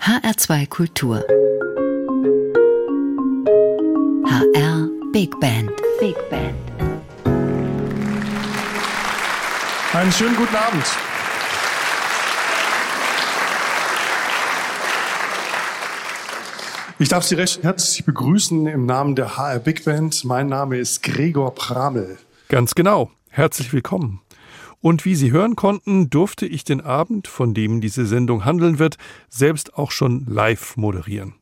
HR2 Kultur. HR Big Band. Big Band. Einen schönen guten Abend. Ich darf Sie recht herzlich begrüßen im Namen der HR Big Band. Mein Name ist Gregor Pramel. Ganz genau. Herzlich willkommen. Und wie Sie hören konnten, durfte ich den Abend, von dem diese Sendung handeln wird, selbst auch schon live moderieren.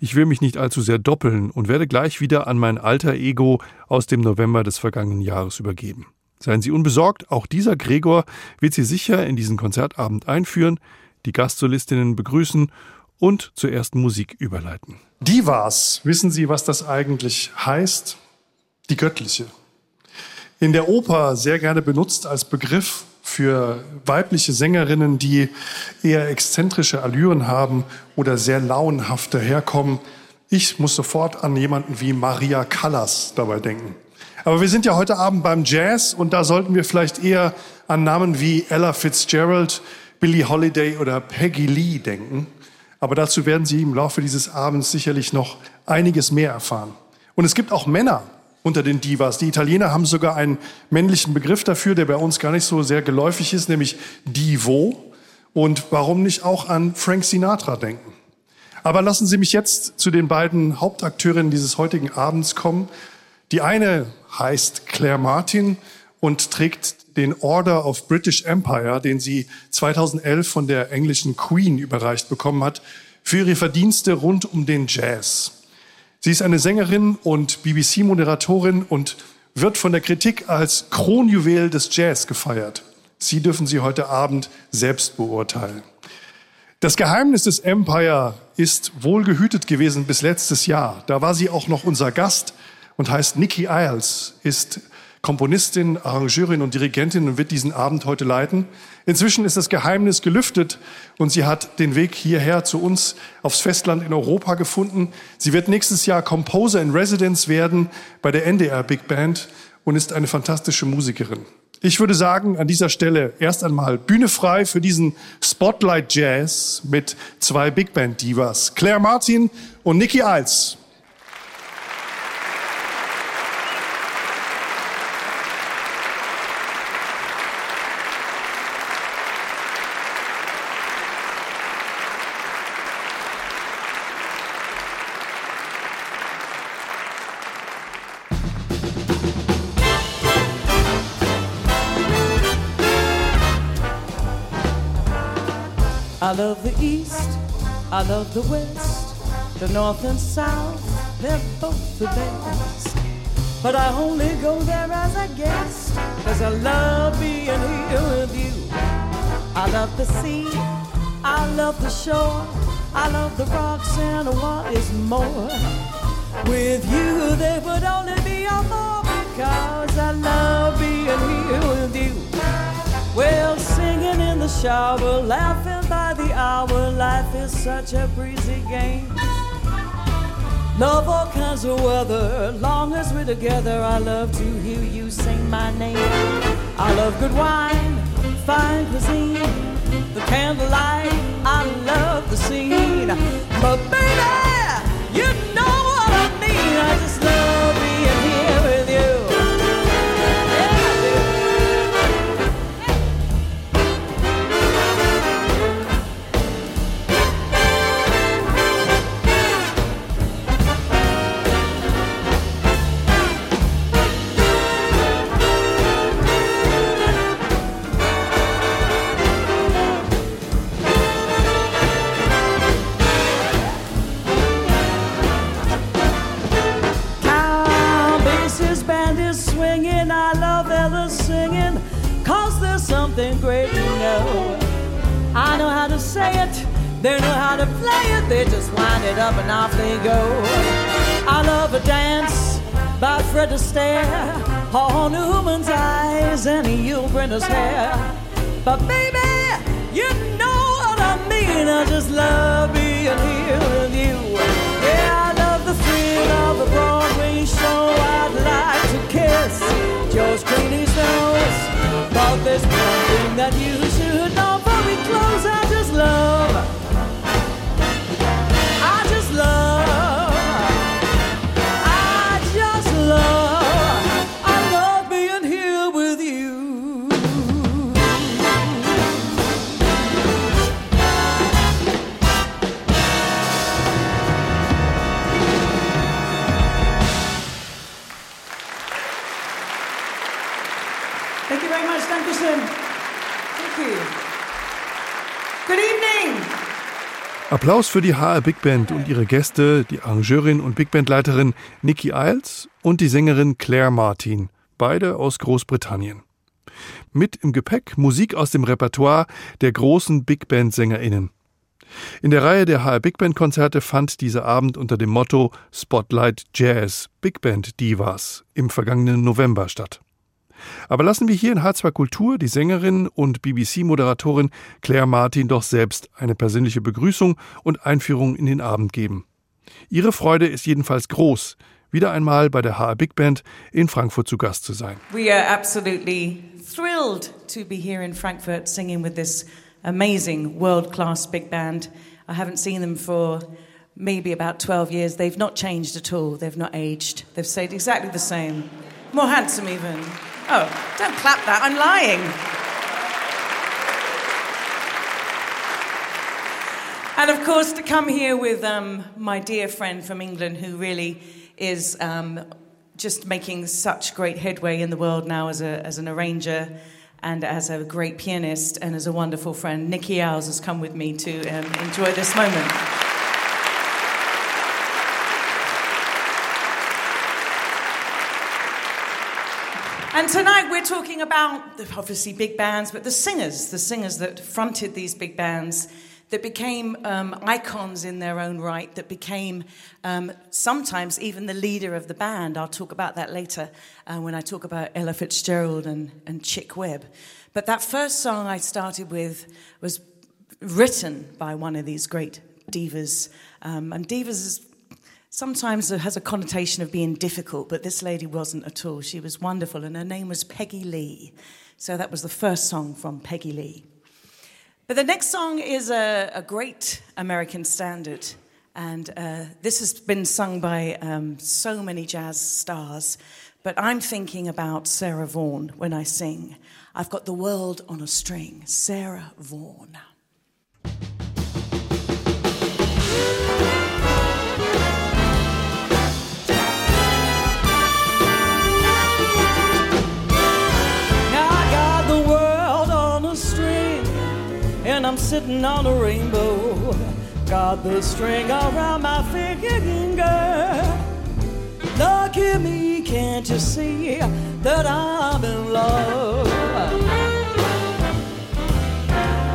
Ich will mich nicht allzu sehr doppeln und werde gleich wieder an mein alter Ego aus dem November des vergangenen Jahres übergeben. Seien Sie unbesorgt, auch dieser Gregor wird Sie sicher in diesen Konzertabend einführen, die Gastsolistinnen begrüßen und zur ersten Musik überleiten. Divas, wissen Sie, was das eigentlich heißt? Die göttliche in der Oper sehr gerne benutzt als Begriff für weibliche Sängerinnen, die eher exzentrische Allüren haben oder sehr launhaft daherkommen. Ich muss sofort an jemanden wie Maria Callas dabei denken. Aber wir sind ja heute Abend beim Jazz und da sollten wir vielleicht eher an Namen wie Ella Fitzgerald, Billie Holiday oder Peggy Lee denken. Aber dazu werden Sie im Laufe dieses Abends sicherlich noch einiges mehr erfahren. Und es gibt auch Männer, unter den Divas. Die Italiener haben sogar einen männlichen Begriff dafür, der bei uns gar nicht so sehr geläufig ist, nämlich Divo. Und warum nicht auch an Frank Sinatra denken? Aber lassen Sie mich jetzt zu den beiden Hauptakteurinnen dieses heutigen Abends kommen. Die eine heißt Claire Martin und trägt den Order of British Empire, den sie 2011 von der englischen Queen überreicht bekommen hat, für ihre Verdienste rund um den Jazz. Sie ist eine Sängerin und BBC-Moderatorin und wird von der Kritik als Kronjuwel des Jazz gefeiert. Sie dürfen sie heute Abend selbst beurteilen. Das Geheimnis des Empire ist wohl gehütet gewesen bis letztes Jahr. Da war sie auch noch unser Gast und heißt Nikki Isles, ist Komponistin, Arrangeurin und Dirigentin und wird diesen Abend heute leiten. Inzwischen ist das Geheimnis gelüftet und sie hat den Weg hierher zu uns aufs Festland in Europa gefunden. Sie wird nächstes Jahr Composer in Residence werden bei der NDR Big Band und ist eine fantastische Musikerin. Ich würde sagen, an dieser Stelle erst einmal Bühne frei für diesen Spotlight Jazz mit zwei Big Band Divas, Claire Martin und Nikki Iles. I love the West, the North and South, they're both the best. But I only go there as a guest, cause I love being here with you. I love the sea, I love the shore, I love the rocks and what is more. With you, there would only be a more because I love being here with you. Well, shower, laughing by the hour, life is such a breezy game. Love all kinds of weather, long as we're together, I love to hear you sing my name. I love good wine, fine cuisine, the candlelight, I love the scene. But baby, you know what I mean, I just love wind it up and off they go. I love a dance by Fred Astaire, Paul Newman's eyes, and Yul Brynner's hair. But baby, you know what I mean, I just love being here with you. Yeah, I love the thrill of a Broadway show, I'd like to kiss George Clooney's nose. But there's one thing that you should Thank you very much. Dankeschön. Thank you. Good evening. Applaus für die HR Big Band und ihre Gäste, die Arrangeurin und Big Bandleiterin Nikki Iles und die Sängerin Claire Martin, beide aus Großbritannien. Mit im Gepäck Musik aus dem Repertoire der großen Big Band SängerInnen. In der Reihe der HR Big Band Konzerte fand dieser Abend unter dem Motto Spotlight Jazz Big Band Divas im vergangenen November statt. Aber lassen wir hier in H2 Kultur die Sängerin und BBC-Moderatorin Claire Martin doch selbst eine persönliche Begrüßung und Einführung in den Abend geben. Ihre Freude ist jedenfalls groß, wieder einmal bei der HR Big Band in Frankfurt zu Gast zu sein. We are absolutely thrilled to be here in Frankfurt singing with this amazing world-class big band. I haven't seen them for maybe about 12 years. They've not changed at all. They've not aged. They've stayed exactly the same. More handsome even. Oh, don't clap that, I'm lying. And of course, to come here with um, my dear friend from England who really is um, just making such great headway in the world now as, a, as an arranger and as a great pianist and as a wonderful friend. Nikki Iles has come with me to um, enjoy this moment. And tonight we're talking about the, obviously big bands, but the singers, the singers that fronted these big bands, that became um, icons in their own right, that became um, sometimes even the leader of the band. I'll talk about that later uh, when I talk about Ella Fitzgerald and, and Chick Webb. But that first song I started with was written by one of these great divas. Um, and divas is sometimes it has a connotation of being difficult, but this lady wasn't at all. She was wonderful, and her name was Peggy Lee. So that was the first song from Peggy Lee. But the next song is a, a great American standard, and uh, this has been sung by um, so many jazz stars. But I'm thinking about Sarah Vaughan when I sing. I've got the world on a string, Sarah Vaughan. I'm sitting on a rainbow. Got the string around my finger. Look at me, can't you see that I'm in love?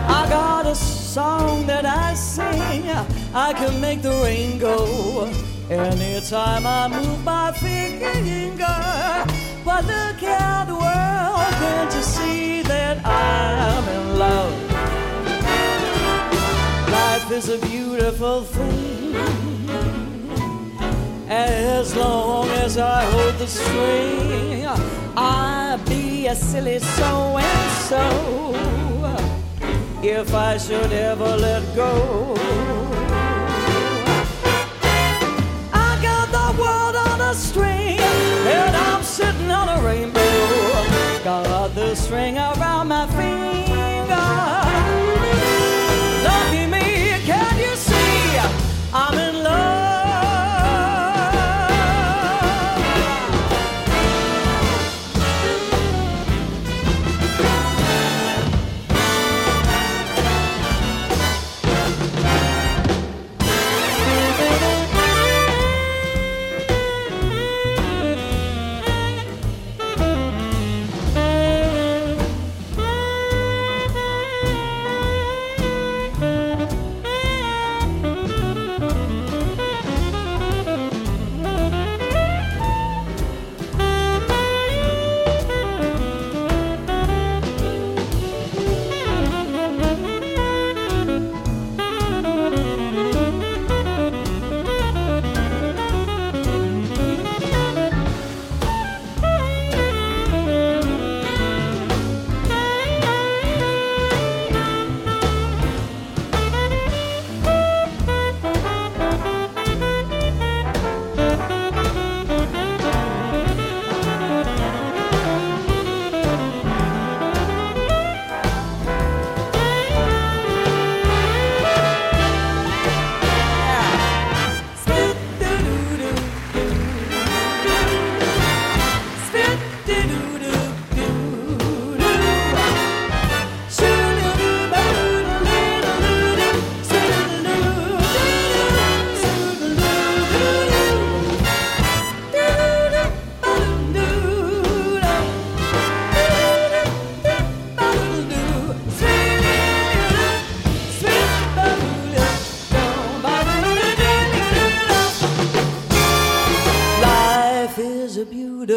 I got a song that I sing, I can make the rain go. Anytime I move my finger, but look at the world, can't you see that I'm in love? Life is a beautiful thing. As long as I hold the string, I'll be a silly so and so if I should ever let go. I got the world on a string, and I'm sitting on a rainbow. Got the string around my finger.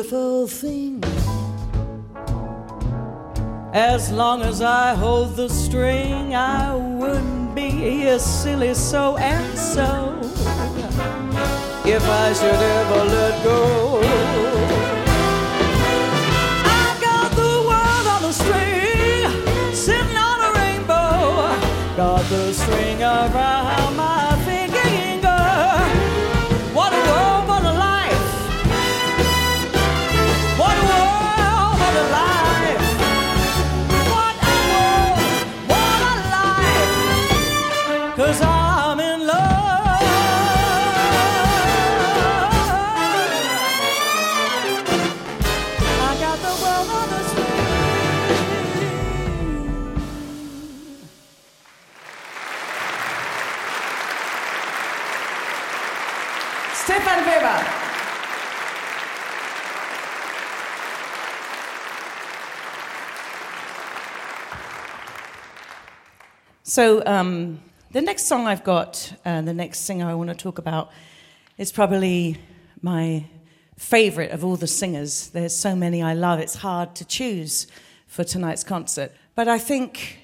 Beautiful thing. As long as I hold the string, I wouldn't be a silly so and so if I should ever let go. I got the world on a string, sitting on a rainbow. Got the string around my So, um, the next song I've got, uh, the next singer I want to talk about, is probably my favorite of all the singers. There's so many I love, it's hard to choose for tonight's concert. But I think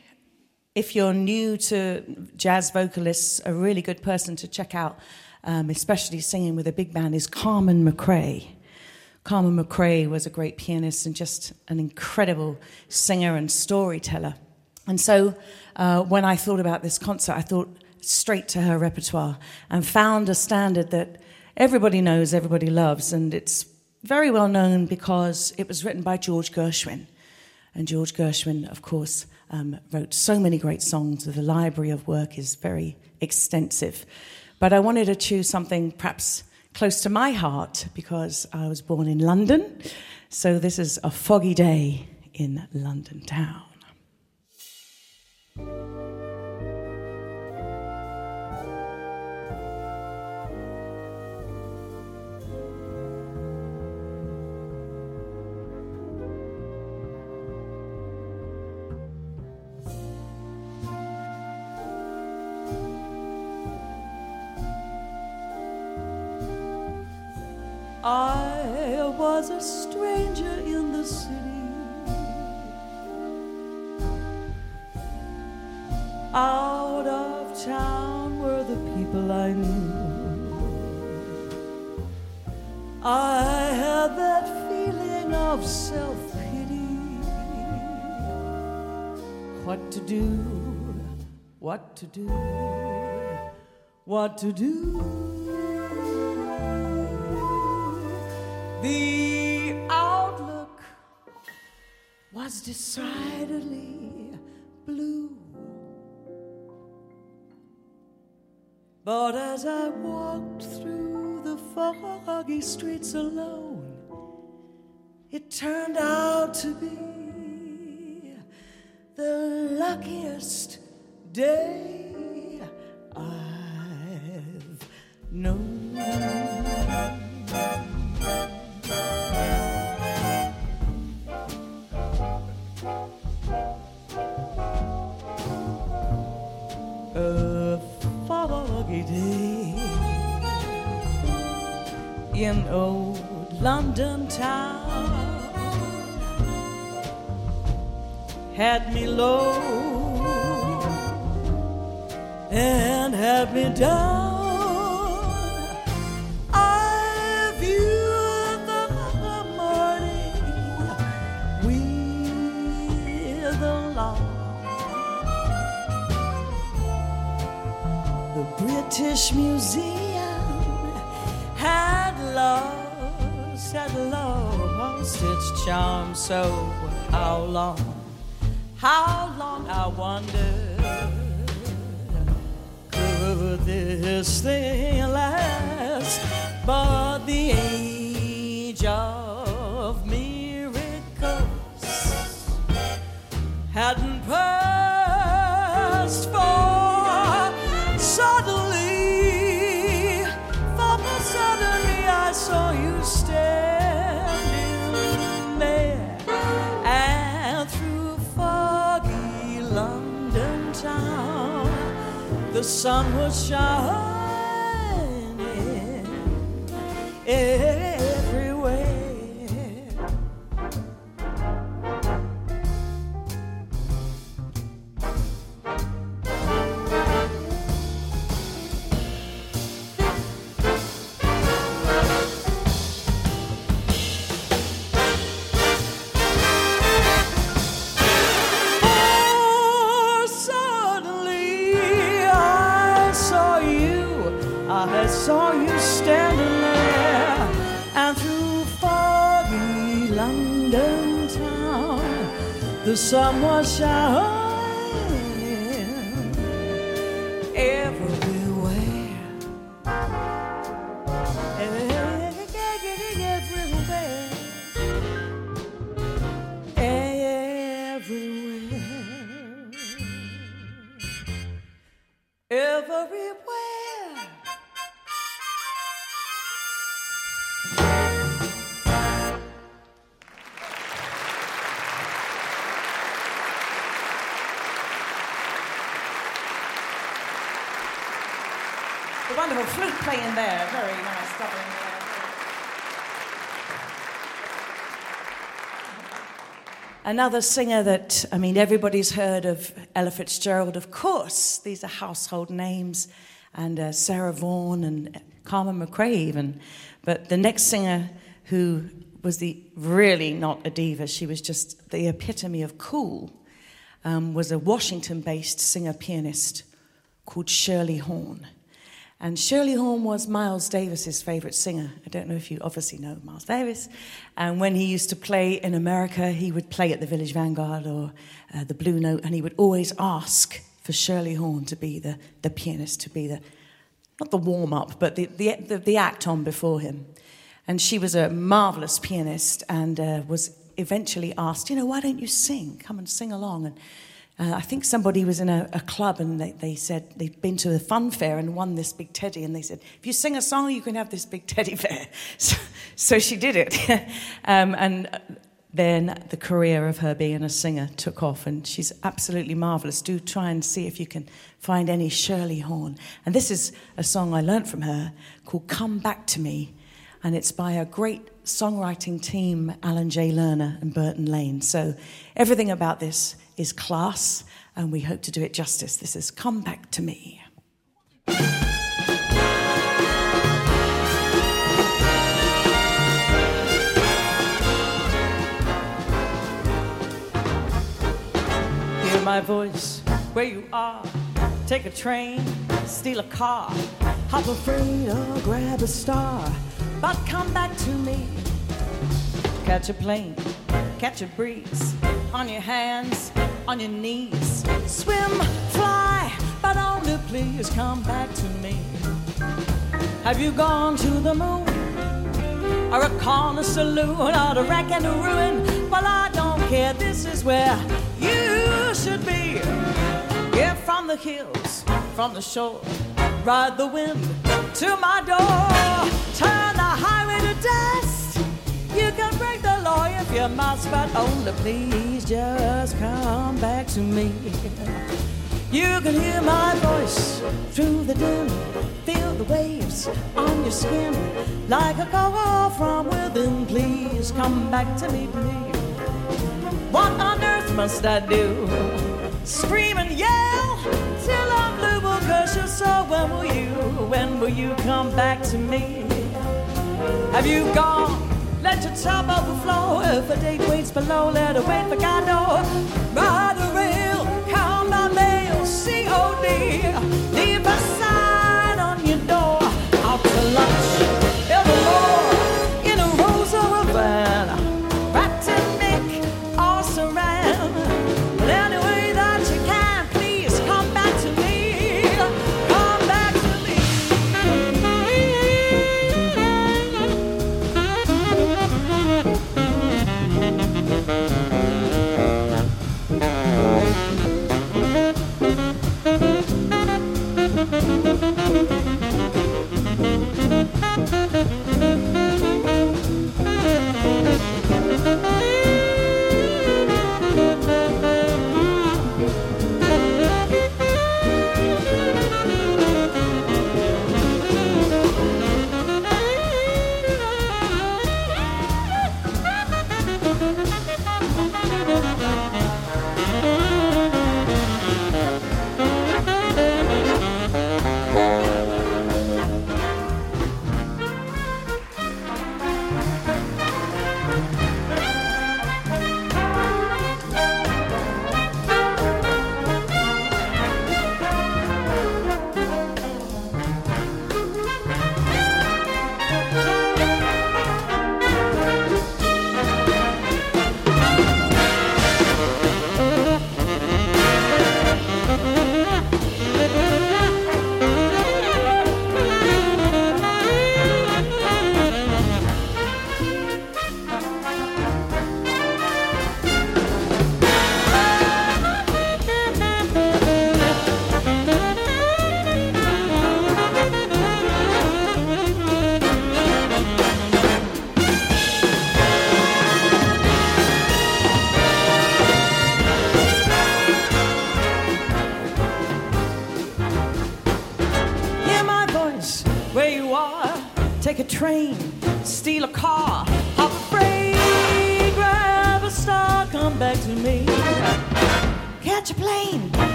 if you're new to jazz vocalists, a really good person to check out, um, especially singing with a big band, is Carmen McRae. Carmen McRae was a great pianist and just an incredible singer and storyteller. And so uh, when I thought about this concert, I thought straight to her repertoire and found a standard that everybody knows, everybody loves, and it's very well known because it was written by George Gershwin. And George Gershwin, of course, um, wrote so many great songs. The library of work is very extensive. But I wanted to choose something perhaps close to my heart because I was born in London. So this is a foggy day in London town. I was a stranger in the city. Out of town were the people I knew. I had that feeling of self pity. What to do, what to do, what to do. The outlook was decidedly blue. But as I walked through the foggy streets alone, it turned out to be the luckiest day had me low and had me down. I viewed the morning with alarm. The British Museum had lost, had lost its charm. So how long, long the sun Another singer that, I mean, everybody's heard of Ella Fitzgerald, of course. These are household names, and uh, Sarah Vaughan and Carmen McRae, even. But the next singer who was the really not a diva, she was just the epitome of cool, um, was a Washington based singer pianist called Shirley Horn. And Shirley Horn was Miles Davis's favorite singer. I don't know if you obviously know Miles Davis. And when he used to play in America, he would play at the Village Vanguard or uh, the Blue Note, and he would always ask for Shirley Horn to be the, the pianist, to be the, not the warm up, but the, the, the, the act on before him. And she was a marvelous pianist and uh, was eventually asked, you know, why don't you sing? Come and sing along. And uh, I think somebody was in a, a club and they, they, said they'd been to a fun fair and won this big teddy. And they said, if you sing a song, you can have this big teddy bear. So, so she did it. um, and then the career of her being a singer took off, and she's absolutely marvelous. Do try and see if you can find any Shirley Horn. And this is a song I learnt from her called Come Back to Me, and it's by a great songwriting team, Alan J. Lerner and Burton Lane. So everything about this is class, and we hope to do it justice. This is Come Back to Me. Hear my voice where you are. Take a train, steal a car, hop a freight or grab a star. But come back to me. Catch a plane, catch a breeze on your hands, on your knees. Swim, fly, but only please come back to me. Have you gone to the moon? Or a corner saloon, or the wreck and the ruin? Well, I don't care, this is where you should be. Yeah, from the hills, from the shore, ride the wind to my door. Turn the highway to dust. Law if you must, but only please just come back to me. You can hear my voice through the din, feel the waves on your skin like a call from within. Please come back to me, please. What on earth must I do? Scream and yell till I'm blue, will curse you. So when will you, when will you come back to me? Have you gone? Let your top overflow. If a date waits below, let her wait for God. Oh. No,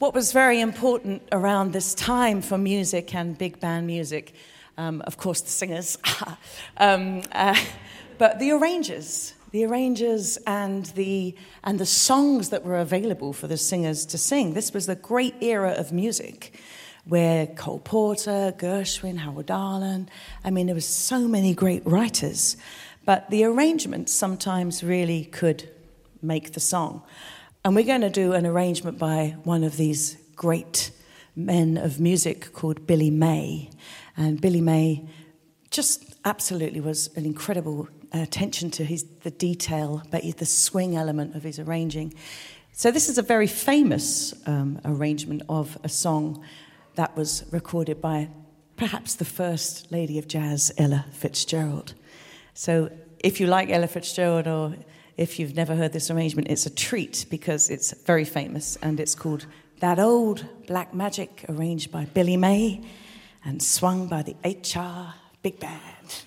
What was very important around this time for music and big band music, um, of course, the singers, um, uh, but the arrangers, the arrangers and the, and the songs that were available for the singers to sing. This was the great era of music where Cole Porter, Gershwin, Harold Arlen, I mean, there was so many great writers, but the arrangements sometimes really could make the song. And we're going to do an arrangement by one of these great men of music called Billy May. And Billy May just absolutely was an incredible attention to his, the detail, but the swing element of his arranging. So, this is a very famous um, arrangement of a song that was recorded by perhaps the first lady of jazz, Ella Fitzgerald. So, if you like Ella Fitzgerald or if you've never heard this arrangement, it's a treat because it's very famous and it's called That Old Black Magic, arranged by Billy May and swung by the HR Big Band.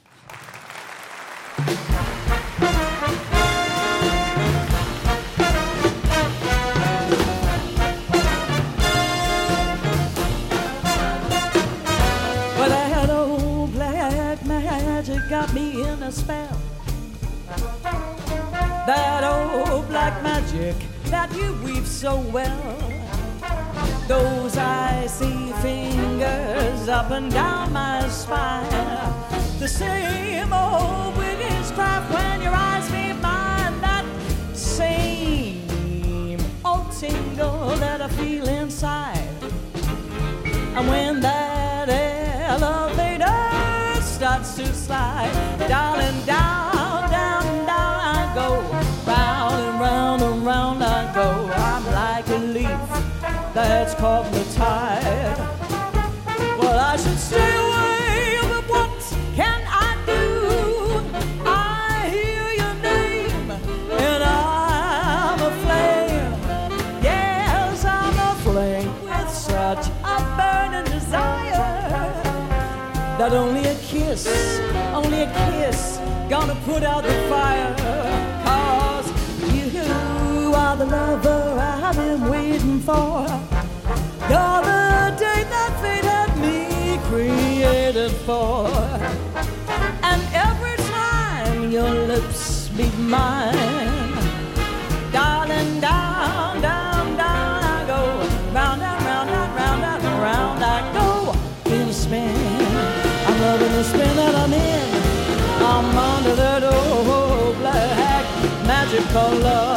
Got me in a spell. That old black magic that you weave so well. Those icy fingers up and down my spine. The same old witchcraft when your eyes meet mine. That same old tingle that I feel inside. And when that elevator starts to slide, darling, down, that's caught the tide. Well, I should stay away, but what can I do? I hear your name, and I'm aflame. Yes, I'm aflame with such a burning desire that only a kiss, only a kiss, gonna put out the fire. Cause you are the lover I've been waiting for. You're the date that fate had me created for. And every time your lips meet mine, darling, down, down, down I go. Round and round and round and round I go. In a spin, I'm loving the spin that I'm in. I'm under that old black magical love.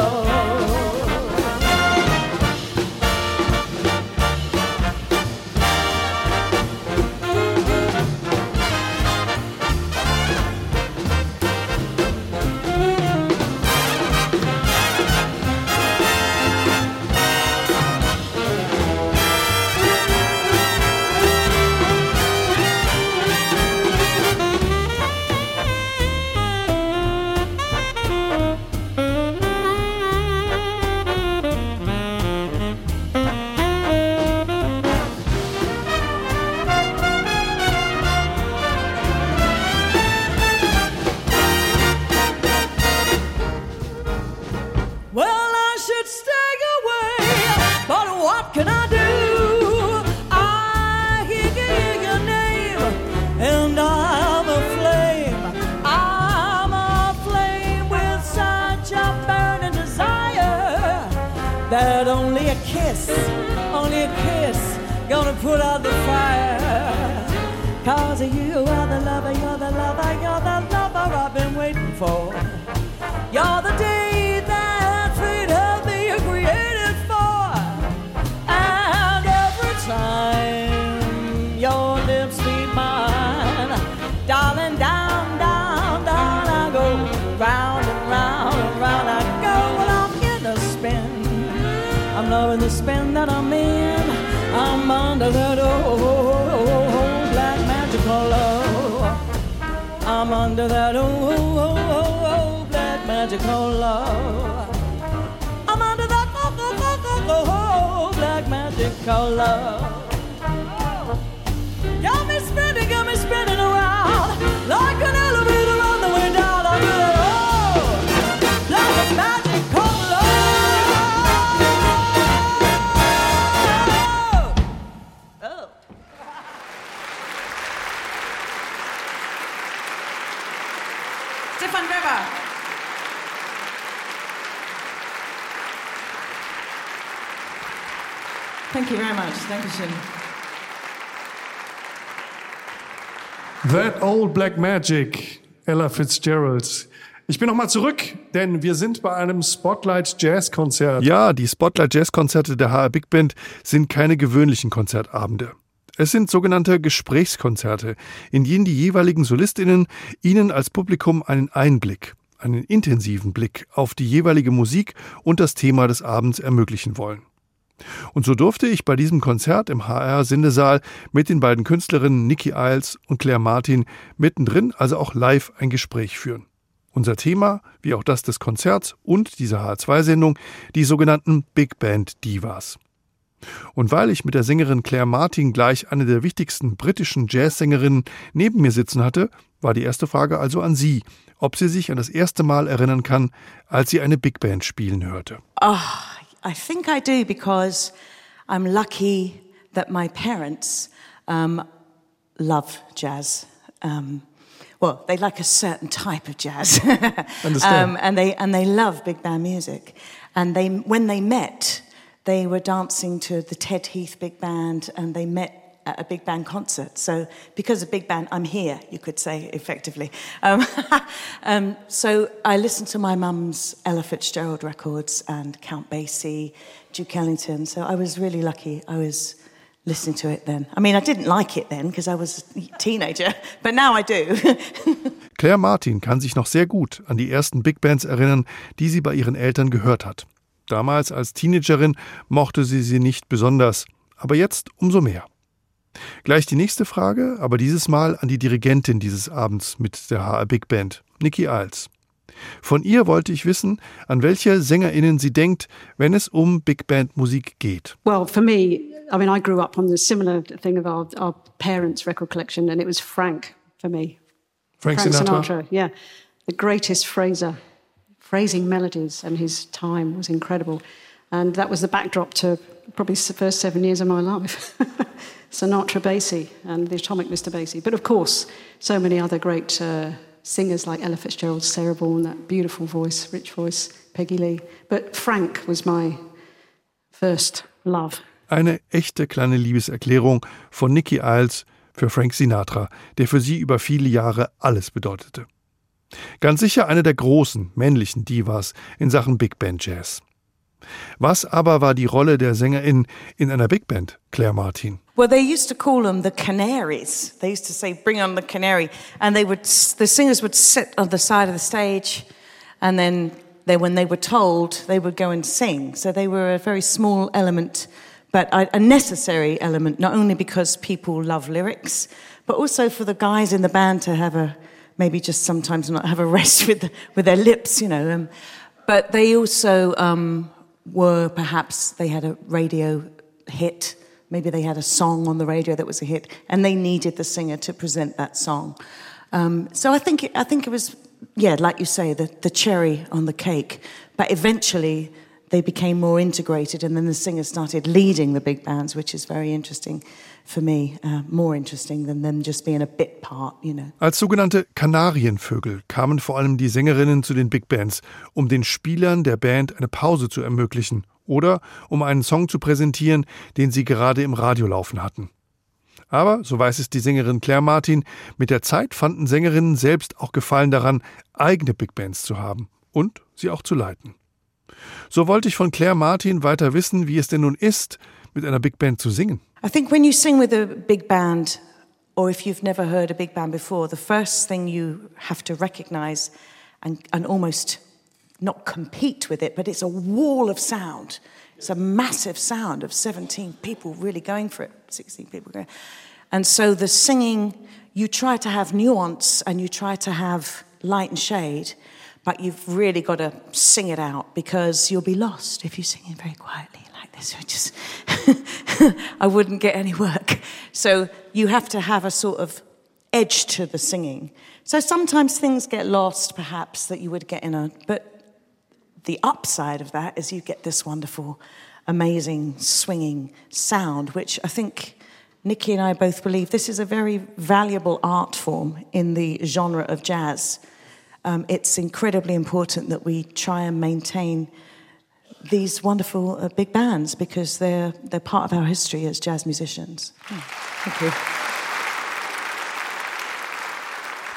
I'm under that old black magical love. I'm under that old black magical love. Dankeschön. That Old Black Magic, Ella Fitzgerald. Ich bin nochmal zurück, denn wir sind bei einem Spotlight Jazz Konzert. Ja, die Spotlight Jazz Konzerte der HR Big Band sind keine gewöhnlichen Konzertabende. Es sind sogenannte Gesprächskonzerte, in denen die jeweiligen Solistinnen Ihnen als Publikum einen Einblick, einen intensiven Blick auf die jeweilige Musik und das Thema des Abends ermöglichen wollen. Und so durfte ich bei diesem Konzert im HR Sendesaal mit den beiden Künstlerinnen Nikki Iles und Claire Martin mittendrin, also auch live, ein Gespräch führen. Unser Thema, wie auch das des Konzerts und dieser HR2-Sendung, die sogenannten Big Band Divas. Und weil ich mit der Sängerin Claire Martin gleich eine der wichtigsten britischen Jazzsängerinnen neben mir sitzen hatte, war die erste Frage also an sie, ob sie sich an das erste Mal erinnern kann, als sie eine Big Band spielen hörte. Oh, I think I do because I'm lucky that my parents um, love jazz. Um, well, they like a certain type of jazz, Understand. um, and they and they love big band music. And they, when they met, they were dancing to the Ted Heath Big Band, and they met at a big band concert. So, because of big band, I'm here. You could say effectively. Um, um, so, I listened to my mum's Ella Fitzgerald records and Count Basie, Duke Ellington. So, I was really lucky. I was listening to it then. I mean, I didn't like it then because I was a teenager, but now I do. Claire Martin kann sich noch sehr gut an die ersten Big Bands erinnern, die sie bei ihren Eltern gehört hat. Damals als Teenagerin mochte sie sie nicht besonders, aber jetzt umso mehr. Gleich die nächste Frage, aber dieses Mal an die Dirigentin dieses Abends mit der HR Big Band, Nikki Iles. Von ihr wollte ich wissen, an welche SängerInnen sie denkt, wenn es um Big Band Musik geht. Well, for me, I mean, I grew up on the similar thing of our, our parents' record collection, and it was Frank for me. Frank, Sinatra. yeah. The greatest phraser, phrasing melodies, and his time was incredible. And that was the backdrop to probably the first seven years of my life. Sinatra Basie and the Atomic Mr. Basie. But of course, so many other great uh, singers like Ella Fitzgerald, Sarah Vaughan, that beautiful voice, rich voice, Peggy Lee. But Frank was my first love. Eine echte kleine Liebeserklärung von Nikki Iles für Frank Sinatra, der für sie über viele Jahre alles bedeutete. Ganz sicher eine der großen männlichen Divas in Sachen Big Band Jazz. Was aber war die Rolle der Sängerin in einer Big Band, Claire Martin? Well, they used to call them the canaries. They used to say, "Bring on the canary," and they would. The singers would sit on the side of the stage, and then they, when they were told, they would go and sing. So they were a very small element, but a necessary element, not only because people love lyrics, but also for the guys in the band to have a maybe just sometimes not have a rest with with their lips, you know. Um, but they also um, were perhaps they had a radio hit. Maybe they had a song on the radio that was a hit, and they needed the singer to present that song. Um, so I think it, I think it was yeah, like you say, the, the cherry on the cake. But eventually, they became more integrated, and then the singers started leading the big bands, which is very interesting for me, uh, more interesting than them just being a bit part, you know. Als sogenannte Kanarienvögel kamen vor allem die Sängerinnen zu den Big Bands, um den Spielern der Band eine Pause zu ermöglichen oder um einen Song zu präsentieren, den sie gerade im Radio laufen hatten. Aber, so weiß es die Sängerin Claire Martin, mit der Zeit fanden Sängerinnen selbst auch Gefallen daran, eigene Big Bands zu haben und sie auch zu leiten. So wollte ich von Claire Martin weiter wissen, wie es denn nun ist, mit einer Big Band zu singen. I think when you sing with a big band, or if you've never heard a big band before, the first thing you have to recognize and, and almost not compete with it, but it's a wall of sound. It's a massive sound of 17 people really going for it, 16 people going. And so the singing, you try to have nuance and you try to have light and shade, but you've really got to sing it out because you'll be lost if you sing it very quietly like this. I Just I wouldn't get any work. So you have to have a sort of edge to the singing. So sometimes things get lost, perhaps that you would get in a. But the upside of that is you get this wonderful, amazing swinging sound, which I think Nikki and I both believe this is a very valuable art form in the genre of jazz um, it's incredibly important that we try and maintain these wonderful uh, big bands because they're, they're part of our history as jazz musicians. Oh, thank you.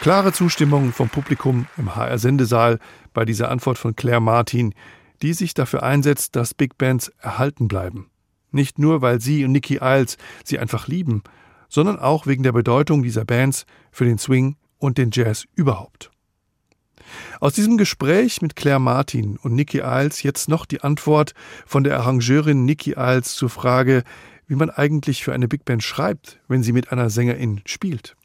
Klare Zustimmung vom Publikum im HR-Sendesaal bei dieser Antwort von Claire Martin, die sich dafür einsetzt, dass Big Bands erhalten bleiben. Nicht nur, weil sie und Nicky Isles sie einfach lieben, sondern auch wegen der Bedeutung dieser Bands für den Swing und den Jazz überhaupt. Aus diesem Gespräch mit Claire Martin und Nikki Isles jetzt noch die Antwort von der Arrangeurin Nikki Isles zur Frage, wie man eigentlich für eine Big Band schreibt, wenn sie mit einer Sängerin spielt.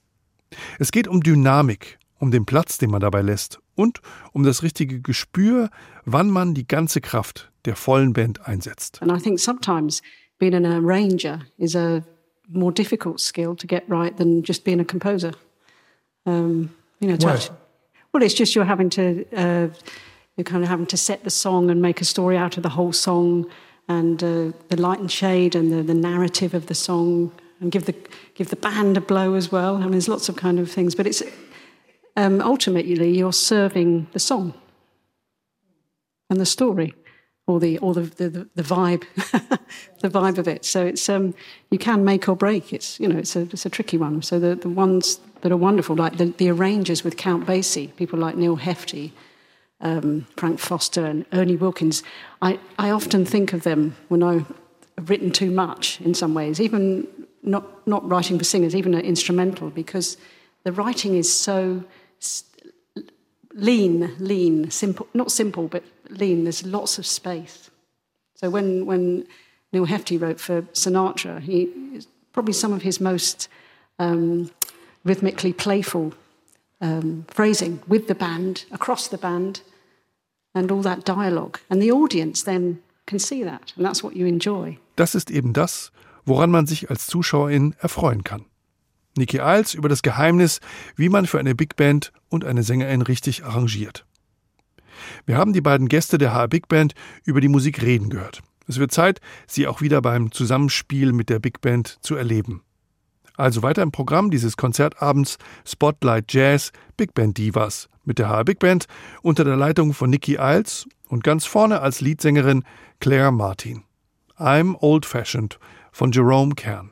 Es geht um Dynamik, um den Platz, den man dabei lässt und um das richtige Gespür, wann man die ganze Kraft der vollen Band einsetzt. And I think sometimes being an arranger is a more difficult skill to get right than just being a composer. Um, you know, to. Well, it's just you're having to uh, you're kind of having to set the song and make a story out of the whole song, and uh, the light and shade and the, the narrative of the song, and give the give the band a blow as well. I mean, there's lots of kind of things, but it's um, ultimately you're serving the song and the story or the or the the, the vibe the vibe of it. So it's um you can make or break. It's you know it's a it's a tricky one. So the the ones that are wonderful like the, the arrangers with count basie people like neal hefti um, frank foster and ernie wilkins i i often think of them when i've written too much in some ways even not not writing for singers even an instrumental because the writing is so lean lean simple not simple but lean, there's lots of space. So when, when Neal Hefti wrote for Sinatra, he probably some of his most um, rhythmically playful um, phrasing with the band, across the band, and all that dialogue. And the audience then can see that, and that's what you enjoy. Das ist eben das, woran man sich als Zuschauerin erfreuen kann. Nikki Isles über das Geheimnis, wie man für eine Big Band und eine Sängerin richtig arrangiert. Wir haben die beiden Gäste der HR Big Band über die Musik reden gehört. Es wird Zeit, sie auch wieder beim Zusammenspiel mit der Big Band zu erleben. Also weiter im Programm dieses Konzertabends Spotlight Jazz Big Band Divas mit der HR Big Band unter der Leitung von Nikki Isles und ganz vorne als Leadsängerin Claire Martin. I'm Old Fashioned von Jerome Kern.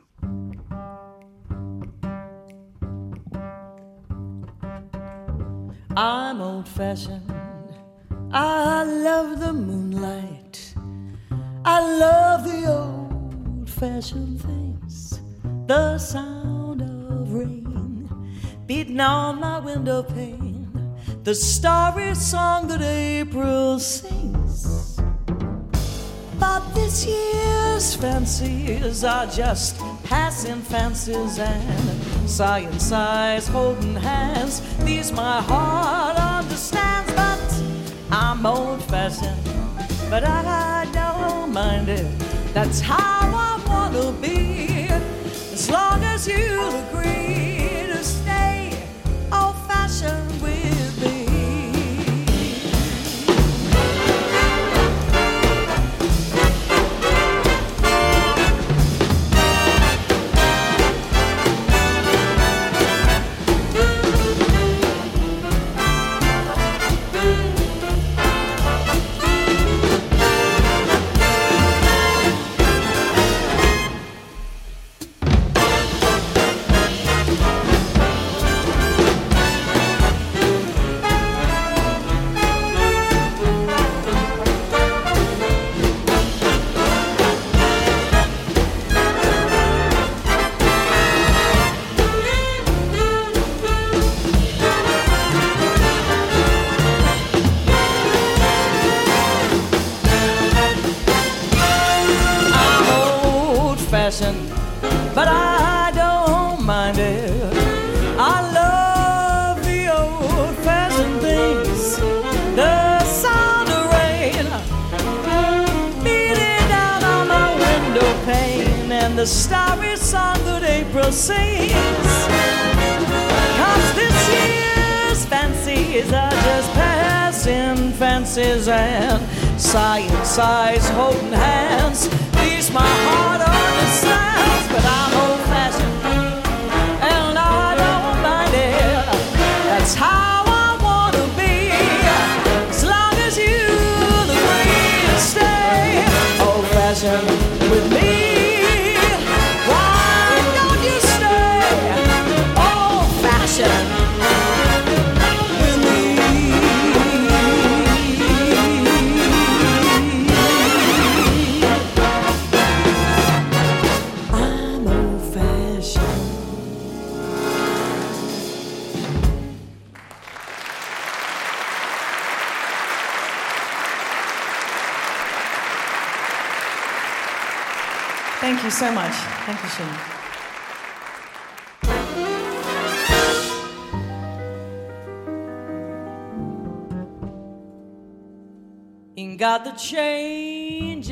I'm old fashioned I love the moonlight. I love the old fashioned things. The sound of rain beating on my window pane. The starry song that April sings. But this year's fancies are just passing fancies and sighing sighs, holding hands. These my heart understands, but I'm old fashioned, but I don't mind it. That's how I wanna be, long as you agree to stay old fashioned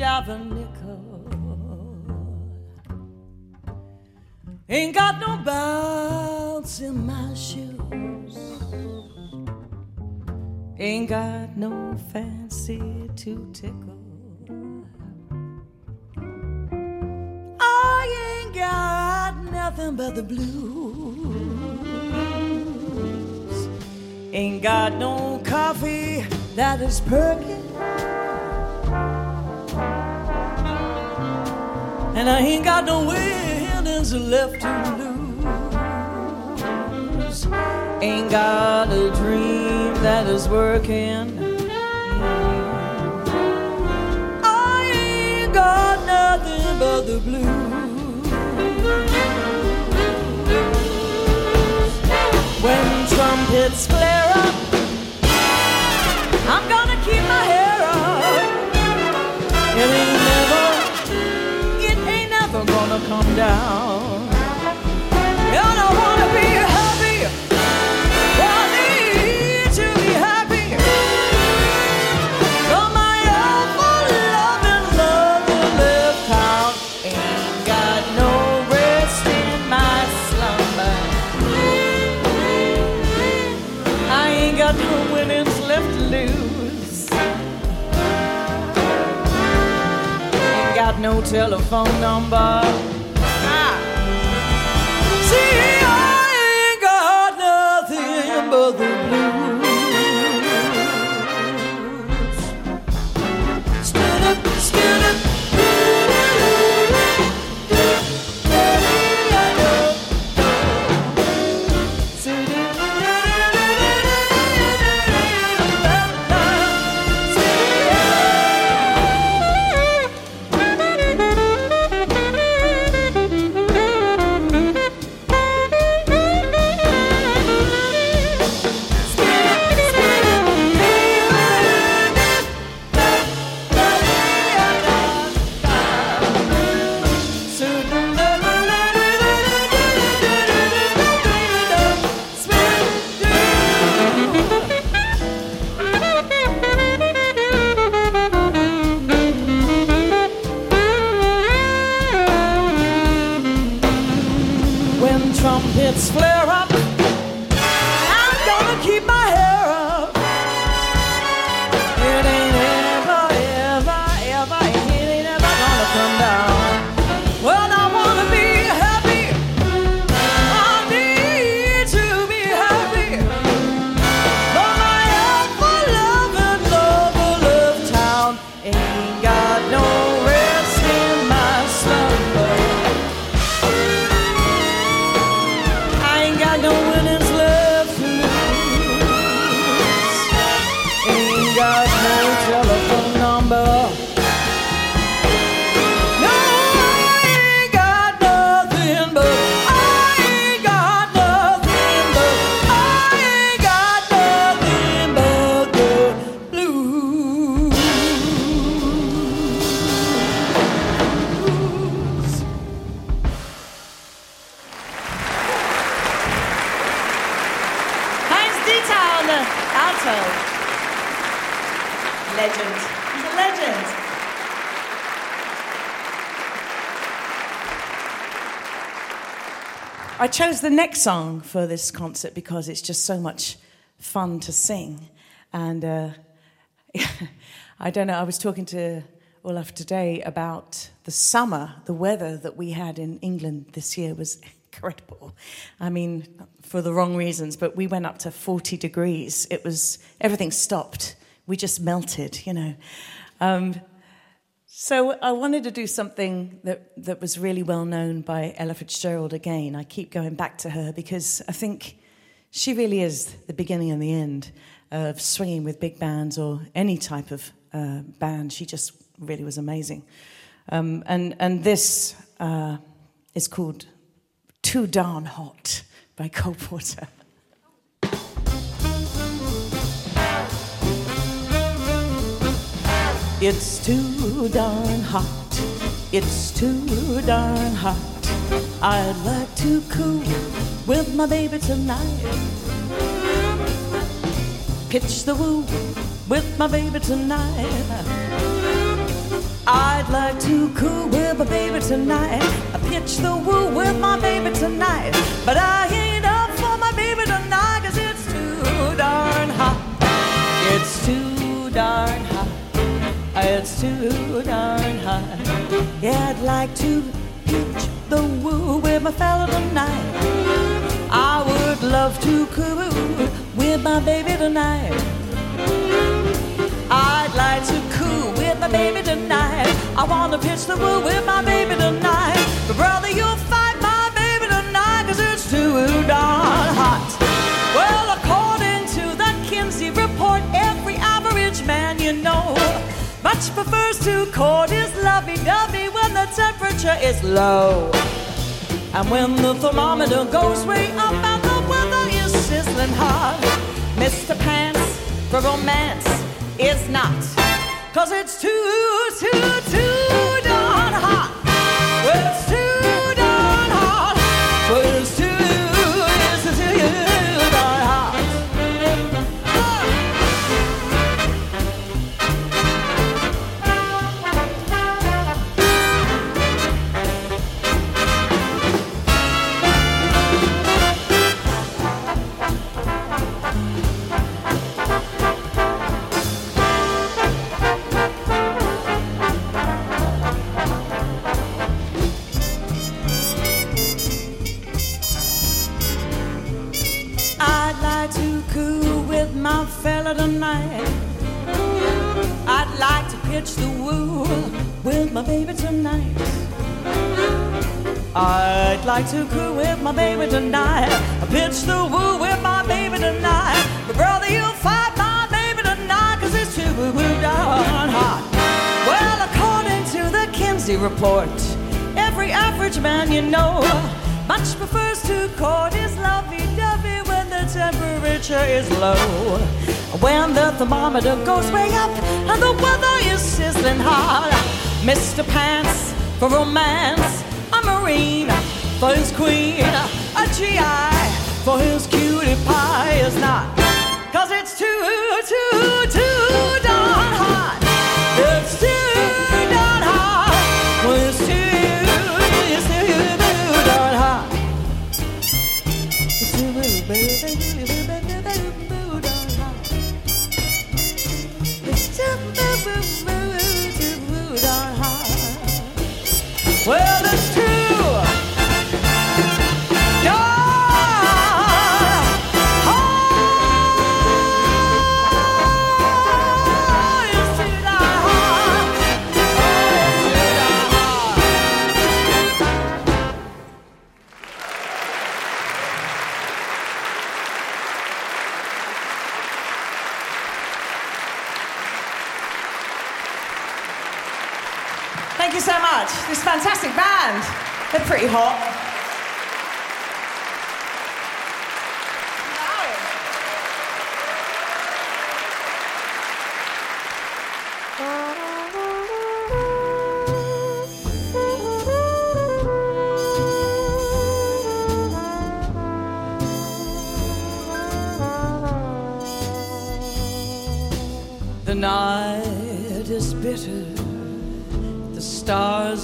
change a nickel. Ain't got no bounce in my shoes. Ain't got no fancy to tickle. I ain't got nothing but the blues. Ain't got no coffee that is perky. And I ain't got no winnings left to lose. Ain't got a dream that is working. I ain't got nothing but the blues. When trumpets flare come down. And I wanna be happy. I need to be happy. From my ever-loving love will live town. Ain't got no rest in my slumber. I ain't got no winnings left to lose. Ain't got no telephone number. Stood Legend. He's a legend. I chose the next song for this concert because it's just so much fun to sing. And uh, I don't know, I was talking to Olaf today about the summer, the weather that we had in England this year was incredible. I mean, for the wrong reasons, but we went up to 40 degrees. It was, everything stopped. We just melted, you know. Um, so I wanted to do something that, that was really well known by Ella Fitzgerald again. I keep going back to her because I think she really is the beginning and the end of swinging with big bands or any type of uh, band. She just really was amazing. Um, and, and this uh, is called Too Darn Hot by Cole Porter. It's too darn hot. It's too darn hot. I'd like to cool with my baby tonight. Pitch the woo with my baby tonight. I'd like to coo with my baby tonight. I pitch the woo with my baby tonight. But I ain't up for my baby tonight, cause it's too darn hot. It's too darn hot. It's too darn hot. Yeah, I'd like to pitch the woo with my fella tonight. I would love to coo with my baby tonight. I'd like to coo with my baby tonight. I wanna pitch the woo with my baby tonight. But brother, you'll fight my baby tonight, cause it's too darn hot. Well, according to the Kinsey report, every average man you know much prefers to court his lovey-dovey when the temperature is low. And when the thermometer goes way up and the weather is sizzling hot, Mr. Pants for romance is not. Cause it's too, too, too darn hot. Like to cool with my baby tonight. I pitch the woo with my baby tonight. But brother, you'll fight my baby tonight, cause it's too darn hot. Well, according to the Kinsey report, every average man you know much prefers to court his lovey-dovey when the temperature is low. When the thermometer goes way up and the weather is sizzling hot. Mr. Pants for romance, a Marine for his queen, a GI for his cutie pie is not. Cause it's too, too, too darn hot. It's too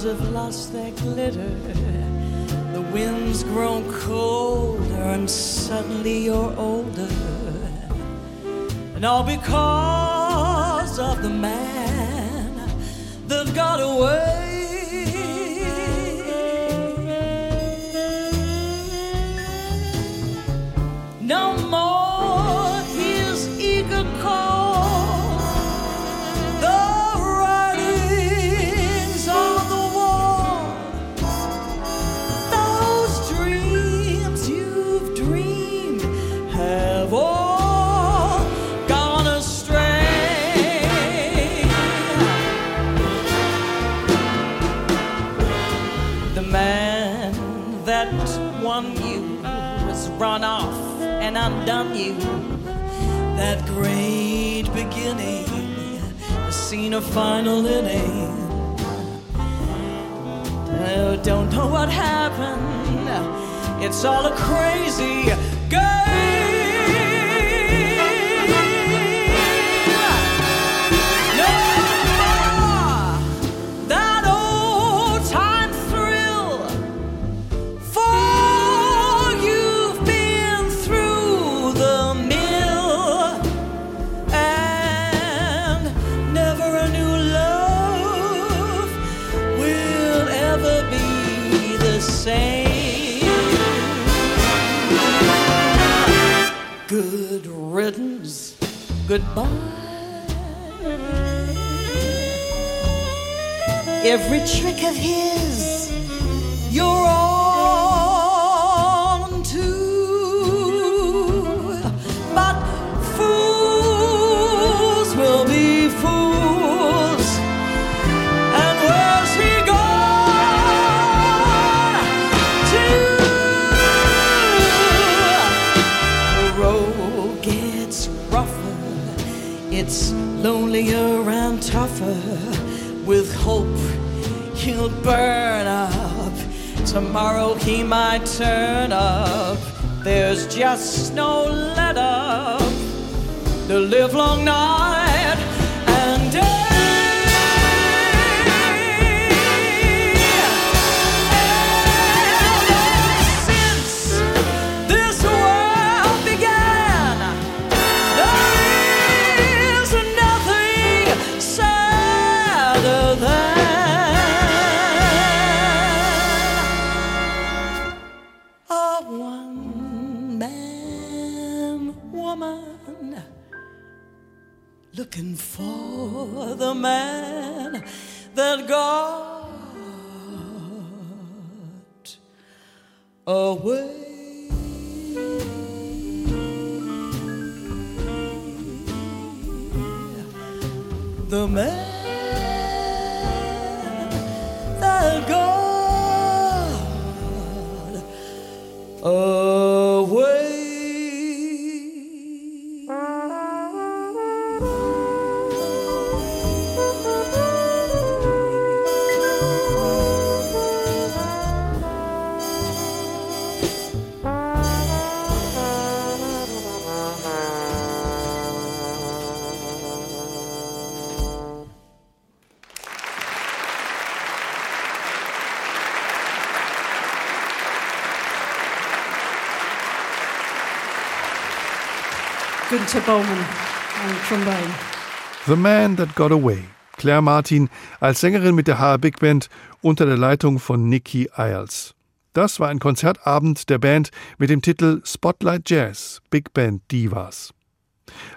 have lost their glitter. The Winds grown colder and suddenly you're older. And all because of the man that got away. Undone you. That great beginning has seen a final inning. I don't know what happened. It's all a crazy goodbye. Every trick of his, he might turn up. There's just no let up. The live long night and day. Günther Bowman on trombone. The Man That Got Away. Claire Martin als Sängerin mit der HR Big Band unter der Leitung von Nikki Iles. Das war ein Konzertabend der Band mit dem Titel Spotlight Jazz Big Band Divas.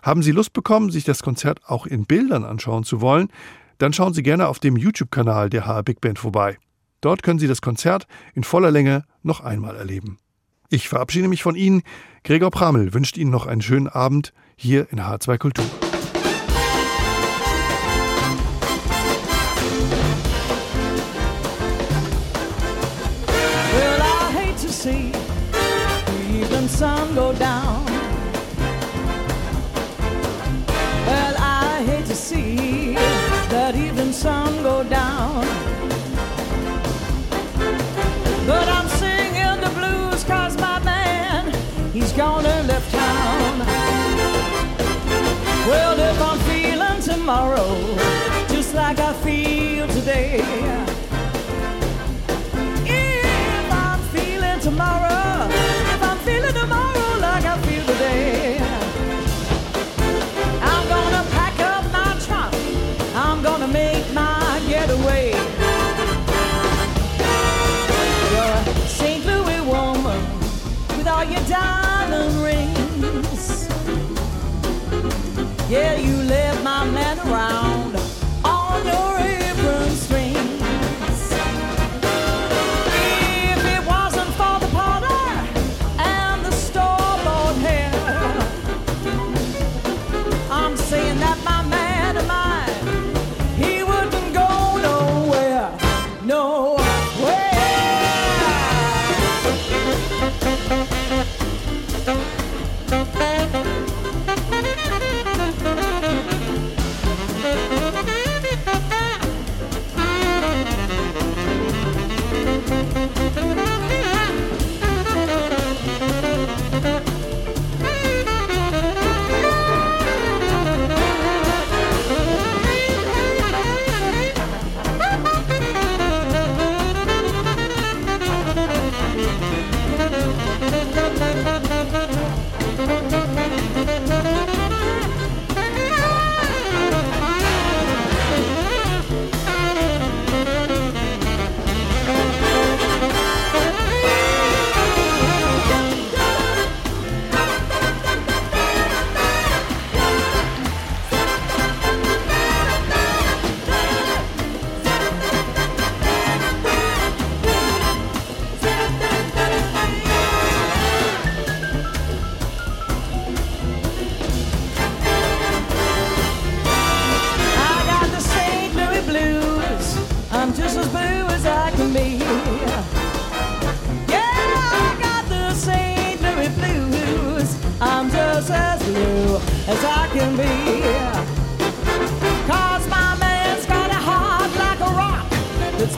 Haben Sie Lust bekommen, sich das Konzert auch in Bildern anschauen zu wollen? Dann schauen Sie gerne auf dem YouTube-Kanal der HR Big Band vorbei. Dort können Sie das Konzert in voller Länge noch einmal erleben. Ich verabschiede mich von Ihnen. Gregor Pramel wünscht Ihnen noch einen schönen Abend hier in H2 Kultur. tomorrow, just like I feel today. If I'm feeling tomorrow, if I'm feeling tomorrow like I feel today, I'm gonna pack up my trunk, I'm gonna make my getaway. You're a St. Louis woman with all your diamond rings. Yeah, you man around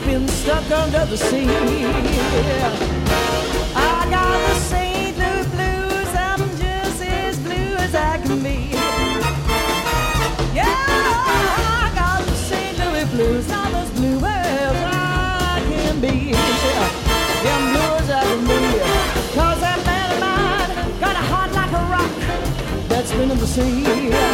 been stuck under the sea. I got the St. Louis blues. I'm just as blue as I can be. Yeah, I got the St. Louis blues. I'm as blue as I can be. Yeah, I'm blue as I can be. Cause that man of mine got a heart like a rock that's been in the sea.